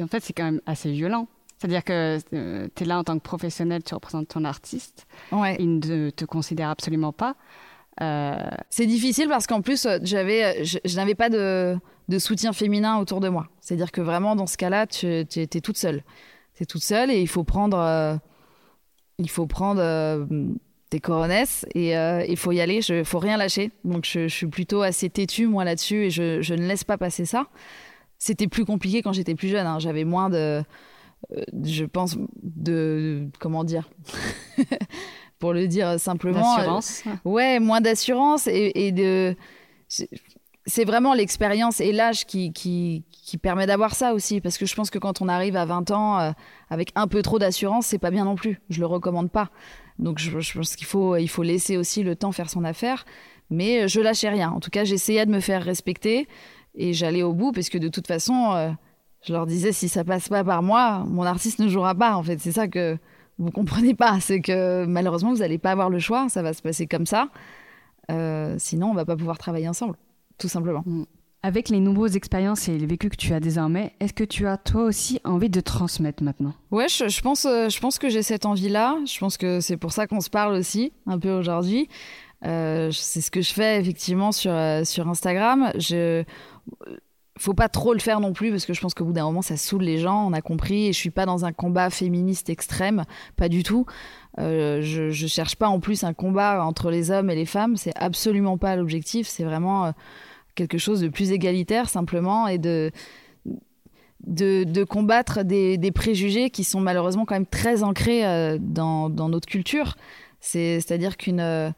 en fait, c'est quand même assez violent. C'est-à-dire que tu es là en tant que professionnel, tu représentes ton artiste. Ouais. Il ne te considère absolument pas. C'est difficile parce qu'en plus, j'avais, je n'avais pas de, de soutien féminin autour de moi. C'est-à-dire que vraiment, dans ce cas-là, tu, tu es toute seule. Tu es toute seule et il faut prendre, euh, il faut prendre euh, tes coronesses et euh, il faut y aller. Il faut rien lâcher. Donc, je, suis plutôt assez têtue, moi, là-dessus et je, je, ne laisse pas passer ça. C'était plus compliqué quand j'étais plus jeune. Hein. J'avais moins de, je pense, de, comment dire? <laughs> Pour le dire simplement. D'assurance. ouais, moins d'assurance et, et de c'est vraiment l'expérience et l'âge qui, permet d'avoir ça aussi. Parce que je pense que quand on arrive à 20 ans euh, avec un peu trop d'assurance, c'est pas bien non plus. Je le recommande pas. Donc je, pense qu'il faut, il faut laisser aussi le temps faire son affaire. Mais je lâchais rien. En tout cas, j'essayais de me faire respecter et j'allais au bout parce que de toute façon, euh, je leur disais si ça passe pas par moi, mon artiste ne jouera pas. En fait, c'est ça que vous comprenez pas. <laughs> C'est que malheureusement, vous n'allez pas avoir le choix. Ça va se passer comme ça. Euh, sinon, on va pas pouvoir travailler ensemble tout simplement. Mm. Avec les nombreuses expériences et les vécus que tu as désormais, est-ce que tu as toi aussi envie de transmettre maintenant? Ouais, je, pense, euh, je pense que j'ai cette envie-là. Je pense que c'est pour ça qu'on se parle aussi un peu aujourd'hui. Euh, c'est ce que je fais effectivement sur, euh, sur Instagram. Je faut pas trop le faire non plus parce que je pense qu'au bout d'un moment ça saoule les gens, on a compris. Et je suis pas dans un combat féministe extrême, pas du tout. je, je cherche pas en plus un combat entre les hommes et les femmes, c'est absolument pas l'objectif. C'est vraiment quelque chose de plus égalitaire simplement et de, de, combattre des, préjugés qui sont malheureusement quand même très ancrés euh, dans, notre culture. C'est-à-dire qu'une euh,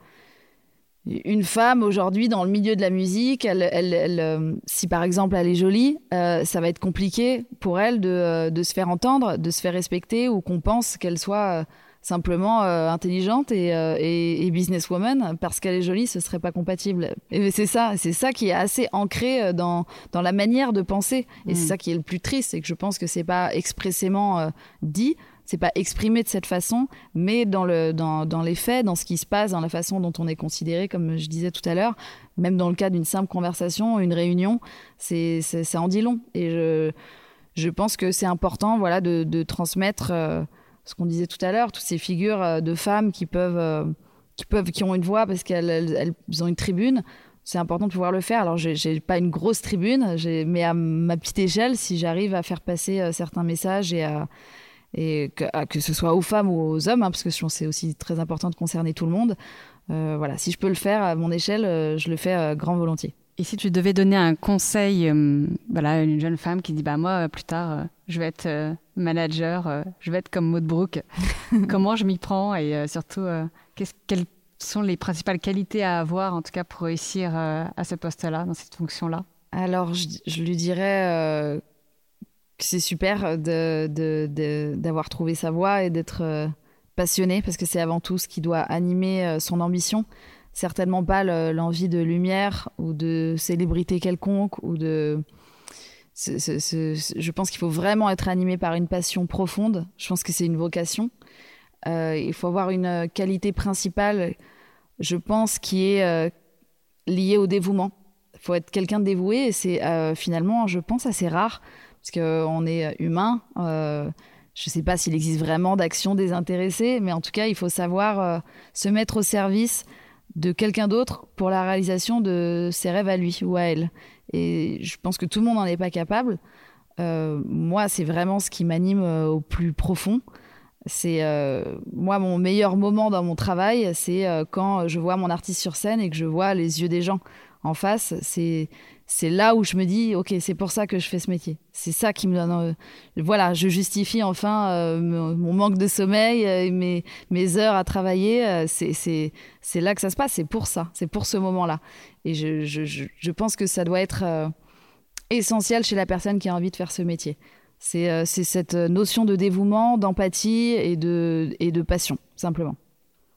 une femme aujourd'hui dans le milieu de la musique, elle, elle, euh, si par exemple elle est jolie, ça va être compliqué pour elle de, de, se faire entendre, de se faire respecter ou qu'on pense qu'elle soit simplement euh, intelligente et, euh, et, et, businesswoman parce qu'elle est jolie ce serait pas compatible. Et c'est ça c'est ça qui est assez ancré euh, dans, dans la manière de penser. Et c'est mm. ça qui est le plus triste c'est que je pense que c'est pas expressément dit c'est pas exprimé de cette façon mais dans le dans, dans les faits dans ce qui se passe dans la façon dont on est considéré comme je disais tout à l'heure même dans le cas d'une simple conversation une réunion c'est ça en dit long. Et je je pense que c'est important voilà de, de transmettre ce qu'on disait tout à l'heure, toutes ces figures euh, de femmes qui peuvent, euh, qui peuvent, qui ont une voix parce qu'elles elles, ont une tribune. C'est important de pouvoir le faire. Alors, j'ai pas une grosse tribune, mais à ma petite échelle, si j'arrive à faire passer euh, certains messages et à, et que, ce soit aux femmes ou aux hommes, hein, parce que c'est aussi très important de concerner tout le monde. Voilà, si je peux le faire à mon échelle, je le fais grand volontiers. Et si tu devais donner un conseil, euh, voilà, à une jeune femme qui dit bah moi plus tard euh, je vais être euh, manager, je vais être comme Maud Brooke, <laughs> comment je m'y prends et surtout quelles sont les principales qualités à avoir en tout cas pour réussir à ce poste-là, dans cette fonction-là? Alors je, lui dirais que c'est super d'avoir de, de, trouvé sa voie et d'être passionné parce que c'est avant tout ce qui doit animer son ambition certainement pas l'envie de lumière ou de célébrité quelconque ou de je pense qu'il faut vraiment être animé par une passion profonde. Je pense que c'est une vocation. Euh, il faut avoir une qualité principale, je pense, qui est euh, liée au dévouement. Il faut être quelqu'un de dévoué et c'est euh, finalement, je pense, assez rare parce qu'on est humain. je ne sais pas s'il existe vraiment d'action désintéressée, mais en tout cas, il faut savoir se mettre au service de quelqu'un d'autre pour la réalisation de ses rêves à lui ou à elle. Et je pense que tout le monde n'en est pas capable. Euh, moi, c'est vraiment ce qui m'anime euh, au plus profond. C'est euh, moi mon meilleur moment dans mon travail, c'est quand je vois mon artiste sur scène et que je vois les yeux des gens en face. C'est c'est là où je me dis, ok, c'est pour ça que je fais ce métier. C'est ça qui me donne. Euh, voilà, je justifie enfin euh, mon manque de sommeil, euh, mes, heures à travailler. c'est là que ça se passe. C'est pour ça. C'est pour ce moment-là. Et je, pense que ça doit être essentiel chez la personne qui a envie de faire ce métier. C'est cette notion de dévouement, d'empathie et de, et de passion, simplement.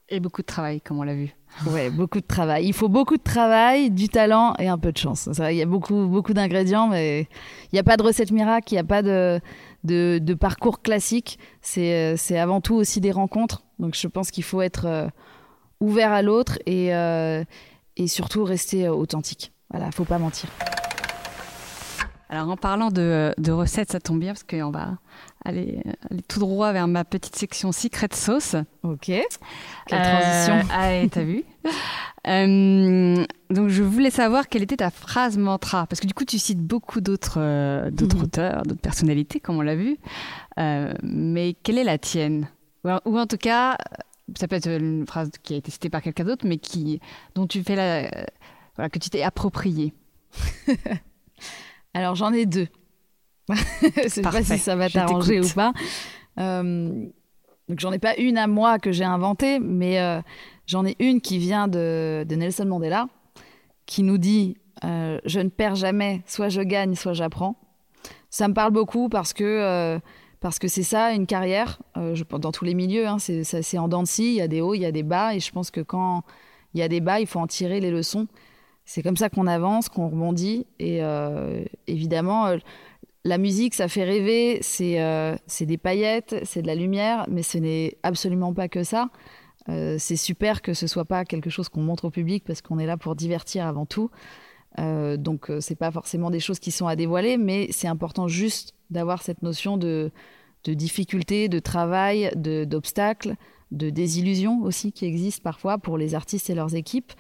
Et beaucoup de travail, comme on l'a vu. Ouais, beaucoup de travail. Il faut beaucoup de travail, du talent et un peu de chance. Il y a beaucoup, beaucoup d'ingrédients, mais il n'y a pas de recette miracle, il n'y a pas de, de, parcours classique. C'est avant tout aussi des rencontres. Donc je pense qu'il faut être euh, ouvert à l'autre et, euh, et surtout rester euh, authentique. Voilà, faut pas mentir. Alors en parlant de, de recettes, ça tombe bien parce qu'on va aller, aller, tout droit vers ma petite section secret sauce. Ok. Quelle transition. <laughs> ah, t'as vu euh, Donc je voulais savoir quelle était ta phrase mantra parce que du coup tu cites beaucoup d'autres euh, d'autres mhm. auteurs, d'autres personnalités comme on l'a vu. Euh, mais quelle est la tienne? Ou, en tout cas, ça peut être une phrase qui a été citée par quelqu'un d'autre, mais qui dont tu fais la voilà, que tu t'es appropriée. <laughs> Alors j'en ai deux. <laughs> je sais pas si ça va t'arranger ou pas. Euh, donc j'en ai pas une à moi que j'ai inventée, mais euh, j'en ai une qui vient de, Nelson Mandela, qui nous dit euh, je ne perds jamais, soit je gagne, soit j'apprends. Ça me parle beaucoup parce que parce que c'est ça une carrière. Je, dans tous les milieux, hein, c'est en dents de scie. Il y a des hauts, il y a des bas, et je pense que quand il y a des bas, il faut en tirer les leçons c'est comme ça qu'on avance, qu'on rebondit. Et euh, évidemment, euh, la musique, ça fait rêver, euh, c'est des paillettes, c'est de la lumière, mais ce n'est absolument pas que ça. c'est super que ce soit pas quelque chose qu'on montre au public parce qu'on est là pour divertir avant tout. donc c'est pas forcément des choses qui sont à dévoiler, mais c'est important juste d'avoir cette notion de, de difficulté, de travail, d'obstacles, de, de désillusion aussi qui existe parfois pour les artistes et leurs équipes.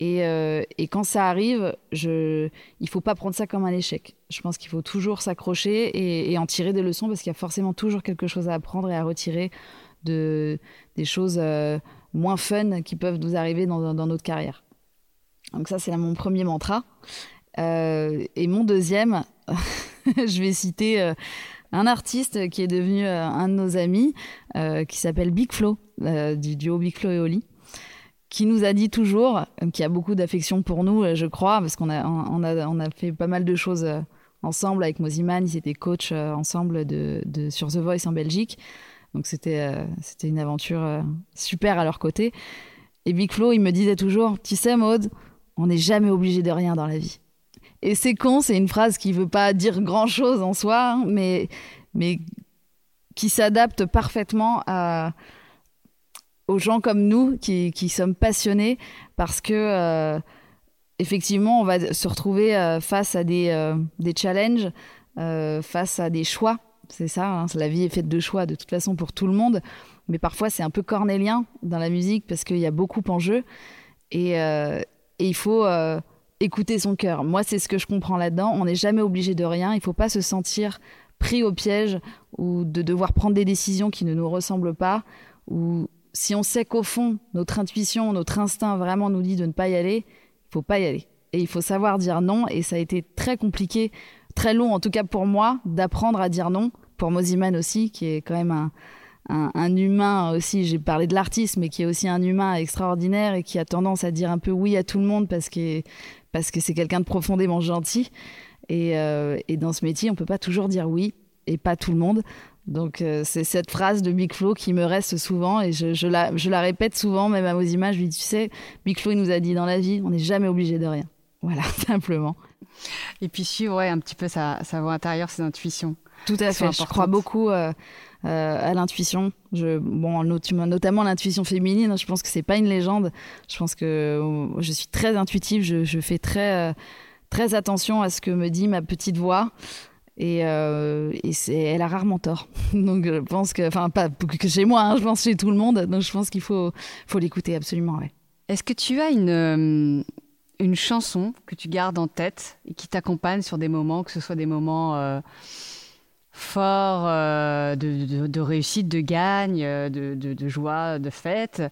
Euh, et, quand ça arrive, je, il faut pas prendre ça comme un échec. Je pense qu'il faut toujours s'accrocher et, en tirer des leçons parce qu'il y a forcément toujours quelque chose à apprendre et à retirer de, des choses euh, moins fun qui peuvent nous arriver dans, notre carrière. Donc ça, c'est mon premier mantra. Euh, et mon deuxième, <laughs> je vais citer un artiste qui est devenu un de nos amis, qui s'appelle Big Flo, du duo Big Flo et Oli qui nous a dit toujours, euh, qui a beaucoup d'affection pour nous, euh, je crois, parce qu'on a, on a, on a fait pas mal de choses euh, ensemble avec Moziman, ils étaient coach ensemble de, sur The Voice en Belgique. Donc c'était c'était une aventure super à leur côté. Et Big Flo, il me disait toujours, tu sais Maud, on n'est jamais obligé de rien dans la vie. Et c'est con, c'est une phrase qui veut pas dire grand-chose en soi, hein, mais, mais qui s'adapte parfaitement à, aux gens comme nous qui, qui sommes passionnés parce que euh, effectivement on va se retrouver euh, face à des, euh, des challenges, face à des choix. C'est ça, hein, la vie est faite de choix de toute façon pour tout le monde, mais parfois c'est un peu cornélien dans la musique parce qu'il y a beaucoup en jeu et, et il faut écouter son cœur. Moi, c'est ce que je comprends là-dedans. On n'est jamais obligé de rien. Il faut pas se sentir pris au piège ou de devoir prendre des décisions qui ne nous ressemblent pas. Ou si on sait qu'au fond, notre intuition, notre instinct vraiment nous dit de ne pas y aller, il faut pas y aller. Et il faut savoir dire non. Et ça a été très compliqué, très long en tout cas pour moi, d'apprendre à dire non. Pour Moziman aussi, qui est quand même un, un, humain aussi, j'ai parlé de l'artiste, mais qui est aussi un humain extraordinaire et qui a tendance à dire un peu oui à tout le monde parce que parce que c'est quelqu'un de profondément gentil. Et, euh, et, dans ce métier, on peut pas toujours dire oui et pas tout le monde. Donc euh, c'est cette phrase de Big Flo qui me reste souvent et je, je, la, je la, répète souvent, même à vos images. Je lui dis, tu sais, Big Flo, il nous a dit dans la vie, on n'est jamais obligé de rien. <laughs> Voilà, simplement. Et puis suivre ouais, un petit peu sa, sa voix intérieure, ses intuitions. Tout à fait. Je crois beaucoup euh, euh, à l'intuition. Je, bon, notamment l'intuition féminine. Je pense que c'est pas une légende. Je pense que je suis très intuitive. Je, je fais très, très attention à ce que me dit ma petite voix. Et, c'est, elle a rarement tort. <laughs> Donc je pense que, enfin pas que chez moi, hein, je pense chez tout le monde. Donc je pense qu'il faut, faut l'écouter absolument. Est-ce que tu as une une chanson que tu gardes en tête et qui t'accompagne sur des moments, que ce soit des moments euh, de, réussite, de gagne, euh, de, joie, de fête,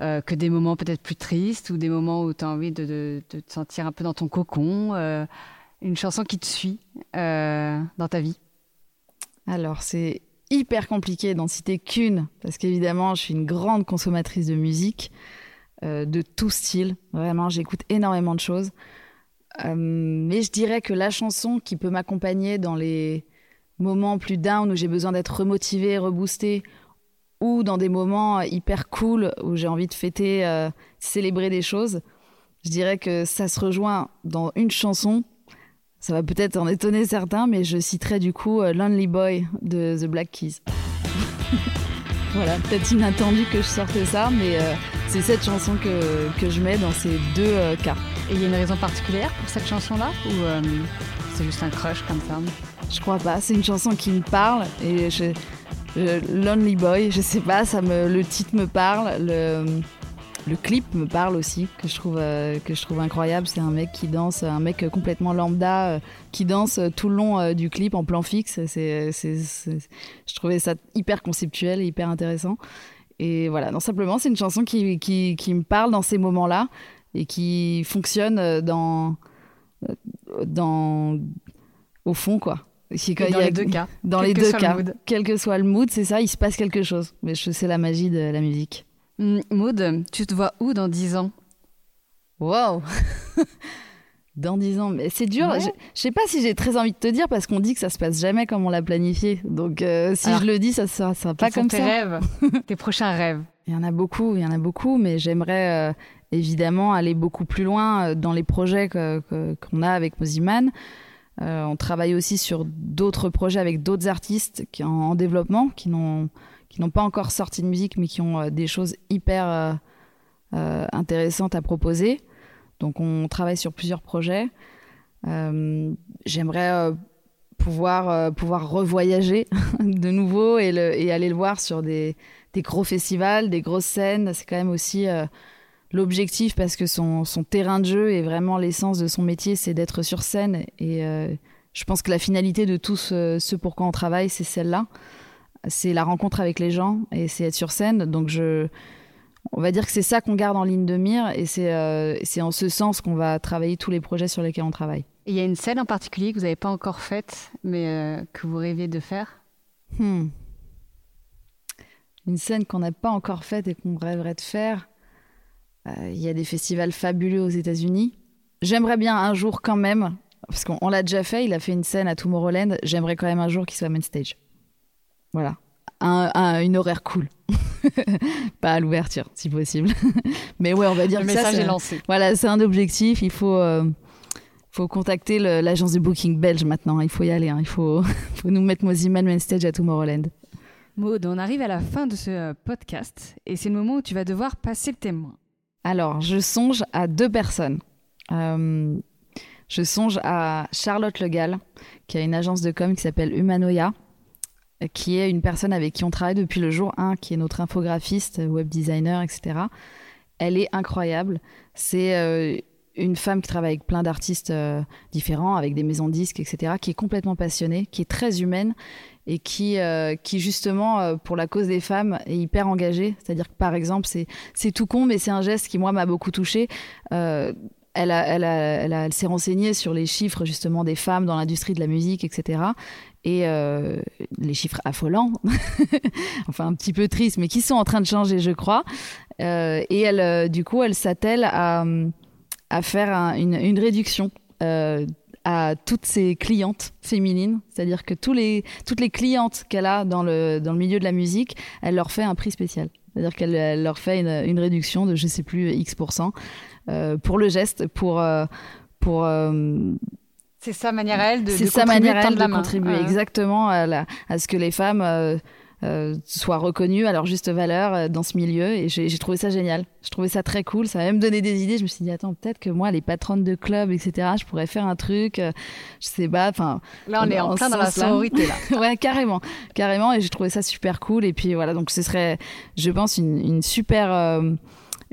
euh, que des moments peut-être plus tristes ou des moments où tu as envie de, te sentir un peu dans ton cocon. Une chanson qui te suit dans ta vie Alors, c'est hyper compliqué d'en citer qu'une, parce qu'évidemment, je suis une grande consommatrice de musique, de tout style. Vraiment, j'écoute énormément de choses. mais je dirais que la chanson qui peut m'accompagner dans les moments plus down où j'ai besoin d'être remotivé, reboosté, ou dans des moments hyper cool où j'ai envie de fêter, euh, célébrer des choses, je dirais que ça se rejoint dans une chanson. Ça va peut-être en étonner certains, mais je citerai du coup euh, Lonely Boy de The Black Keys. <laughs> voilà, peut-être inattendu que je sorte ça, mais euh, c'est cette chanson que, que, je mets dans ces deux cas. Et il y a une raison particulière pour cette chanson-là Ou c'est juste un crush comme ça? Je crois pas. C'est une chanson qui me parle et je, Lonely Boy, je sais pas, ça me, le titre me parle, le, le clip me parle aussi, que je trouve, euh, que je trouve incroyable. C'est un mec qui danse, un mec complètement lambda euh, qui danse tout le long euh, du clip en plan fixe. C'est, je trouvais ça hyper conceptuel et hyper intéressant. Et voilà, non simplement, c'est une chanson qui, qui, qui me parle dans ces moments-là et qui fonctionne dans, dans, au fond, quoi dans les deux cas. Dans les deux cas. Quel que soit le mood, c'est ça, il se passe quelque chose. Mais c'est la magie de la musique. Mm, mood, tu te vois où dans 10 ans? Wow <laughs> Dans 10 ans, mais c'est dur. Je, sais pas si j'ai très envie de te dire parce qu'on dit que ça se passe jamais comme on l'a planifié. Donc euh, si je le dis, ça sera, sera pas comme tes ça. rêves, <laughs> tes prochains rêves? Il y en a beaucoup, il y en a beaucoup, mais j'aimerais euh, évidemment aller beaucoup plus loin euh, dans les projets qu'on a avec Moziman. Euh, on travaille aussi sur d'autres projets avec d'autres artistes qui en, développement, qui n'ont qui n'ont pas encore sorti de musique, mais qui ont euh, des choses hyper euh, intéressantes à proposer. Donc on travaille sur plusieurs projets. J'aimerais pouvoir pouvoir revoyager <laughs> de nouveau et, aller le voir sur des, gros festivals, des grosses scènes. C'est quand même aussi l'objectif parce que son, terrain de jeu et vraiment l'essence de son métier, c'est d'être sur scène. Et euh, je pense que la finalité de tout ce, ce pour quoi on travaille, c'est celle-là. C'est la rencontre avec les gens et c'est être sur scène. Donc je, on va dire que c'est ça qu'on garde en ligne de mire et c'est euh, en ce sens qu'on va travailler tous les projets sur lesquels on travaille. Il y a une scène en particulier que vous n'avez pas encore faite, mais euh, que vous rêvez de faire? Hmm. Une scène qu'on n'a pas encore faite et qu'on rêverait de faire euh, il y a des festivals fabuleux aux États-Unis. J'aimerais bien un jour quand même, parce qu'on l'a déjà fait, il a fait une scène à Tomorrowland, j'aimerais quand même un jour qu'il soit main stage. Voilà. un, une horaire cool. <laughs> pas à l'ouverture, si possible. <laughs> Mais ouais, on va dire le que message ça, est lancé. Voilà, c'est un objectif. Il faut, euh, faut contacter l'agence de booking belge maintenant. Il faut y aller. Hein. Il faut, <laughs> faut nous mettre Moziman Main Stage à Tomorrowland. Maud, on arrive à la fin de ce euh, podcast et c'est le moment où tu vas devoir passer le témoin. Alors, je songe à deux personnes. Euh, je songe à Charlotte Legal, qui a une agence de com qui s'appelle Humanoia, qui est une personne avec qui on travaille depuis le jour 1, qui est notre infographiste, web designer, etc. Elle est incroyable. C'est euh, une femme qui travaille avec plein d'artistes euh, différents, avec des maisons de disques, etc., qui est complètement passionnée, qui est très humaine et qui, euh, qui justement, pour la cause des femmes, est hyper engagée. C'est-à-dire que, par exemple, c'est tout con, mais c'est un geste qui, moi, m'a beaucoup touchée elle, s'est renseignée sur les chiffres justement des femmes dans l'industrie de la musique, etc. Et euh, les chiffres affolants, <laughs> enfin un petit peu tristes, mais qui sont en train de changer, je crois. Euh, et euh, du coup, elle s'attelle à, faire une, réduction à toutes ses clientes féminines, c'est-à-dire que toutes les clientes qu'elle a dans le milieu de la musique, elle leur fait un prix spécial. C'est-à-dire qu'elle leur fait une, une, réduction de je sais plus X euh, pour le geste, pour euh, pour euh, c'est sa manière à elle de, c'est sa manière elle de contribuer exactement à, à, ce que les femmes soient reconnues à leur juste valeur dans ce milieu et j'ai trouvé ça génial. Je trouvais ça très cool. Ça m'a même donné des idées. Je me suis dit attends peut-être que moi les patronnes de club etc. Je pourrais faire un truc. je sais pas. Enfin là on est en plein dans la sororité là. <laughs> ouais carrément carrément et j'ai trouvé ça super cool et puis voilà donc ce serait je pense une, une super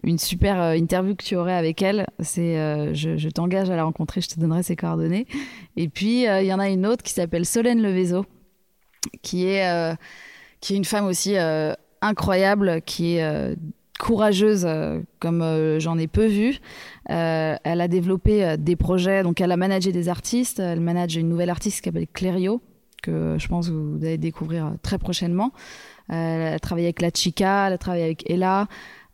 une super euh, interview que tu aurais avec elle. C'est, euh, je, t'engage à la rencontrer, je te donnerai ses coordonnées. Et puis euh, il y en a une autre qui s'appelle Solène Levezo, qui est qui est une femme aussi incroyable, qui est courageuse comme j'en ai peu vu. elle a développé des projets, donc elle a managé des artistes. Elle manage une nouvelle artiste qui s'appelle Clério, que je pense que vous allez découvrir très prochainement. elle a travaillé avec La Chica, elle a travaillé avec Ella.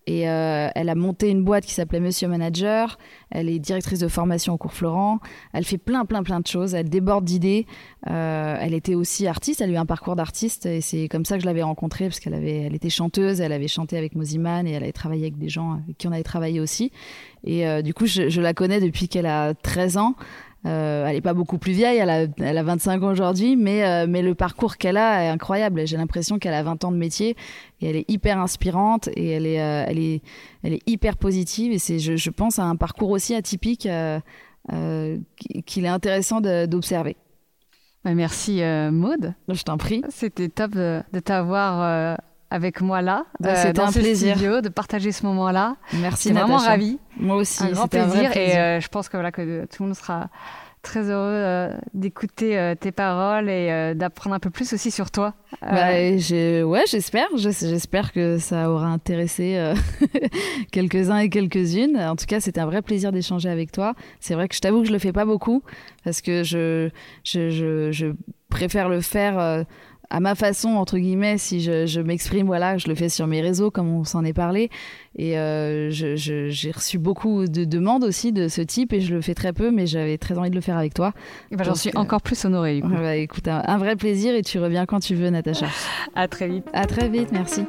Et euh, elle a monté une boîte qui s'appelait Monsieur Manager. Elle est directrice de formation au cours Florent. Elle fait plein, plein, plein de choses. Elle déborde d'idées. Euh, elle était aussi artiste. Elle a eu un parcours d'artiste. Et c'est comme ça que je l'avais rencontrée, parce qu'elle avait, elle était chanteuse. Elle avait chanté avec Moziman et elle avait travaillé avec des gens avec qui on avait travaillé aussi. Et euh, du coup, je, je, la connais depuis qu'elle a 13 ans. Euh, elle n'est pas beaucoup plus vieille, elle a, elle a 25 ans aujourd'hui, mais, euh, mais le parcours qu'elle a est incroyable. J'ai l'impression qu'elle a 20 ans de métier et elle est hyper inspirante et elle est, euh, elle est, elle est hyper positive. Et c'est, je, je, pense, à un parcours aussi atypique qu'il est intéressant d'observer. Bah, merci Maude. Je t'en prie. C'était top de, t'avoir avec moi là. Bah, c'était un plaisir studio, de partager ce moment-là. Merci. J'étais vraiment ravie. Moi aussi. Un grand plaisir, et je pense que voilà que tout le monde sera très heureux euh, d'écouter euh, tes paroles et euh, d'apprendre un peu plus aussi sur toi. Bah, ouais, j'espère. J'espère que ça aura intéressé <laughs> quelques-uns et quelques-unes. En tout cas, c'était un vrai plaisir d'échanger avec toi. C'est vrai que je t'avoue que je le fais pas beaucoup parce que je, je, je, je préfère le faire à ma façon entre guillemets si je, je m'exprime voilà je le fais sur mes réseaux comme on s'en est parlé. Et euh, j'ai reçu beaucoup de demandes aussi de ce type et je le fais très peu mais j'avais très envie de le faire avec toi. Ben, j'en suis encore plus honorée bah, écoute un, un, vrai plaisir et tu reviens quand tu veux Natacha. À très vite. À très vite merci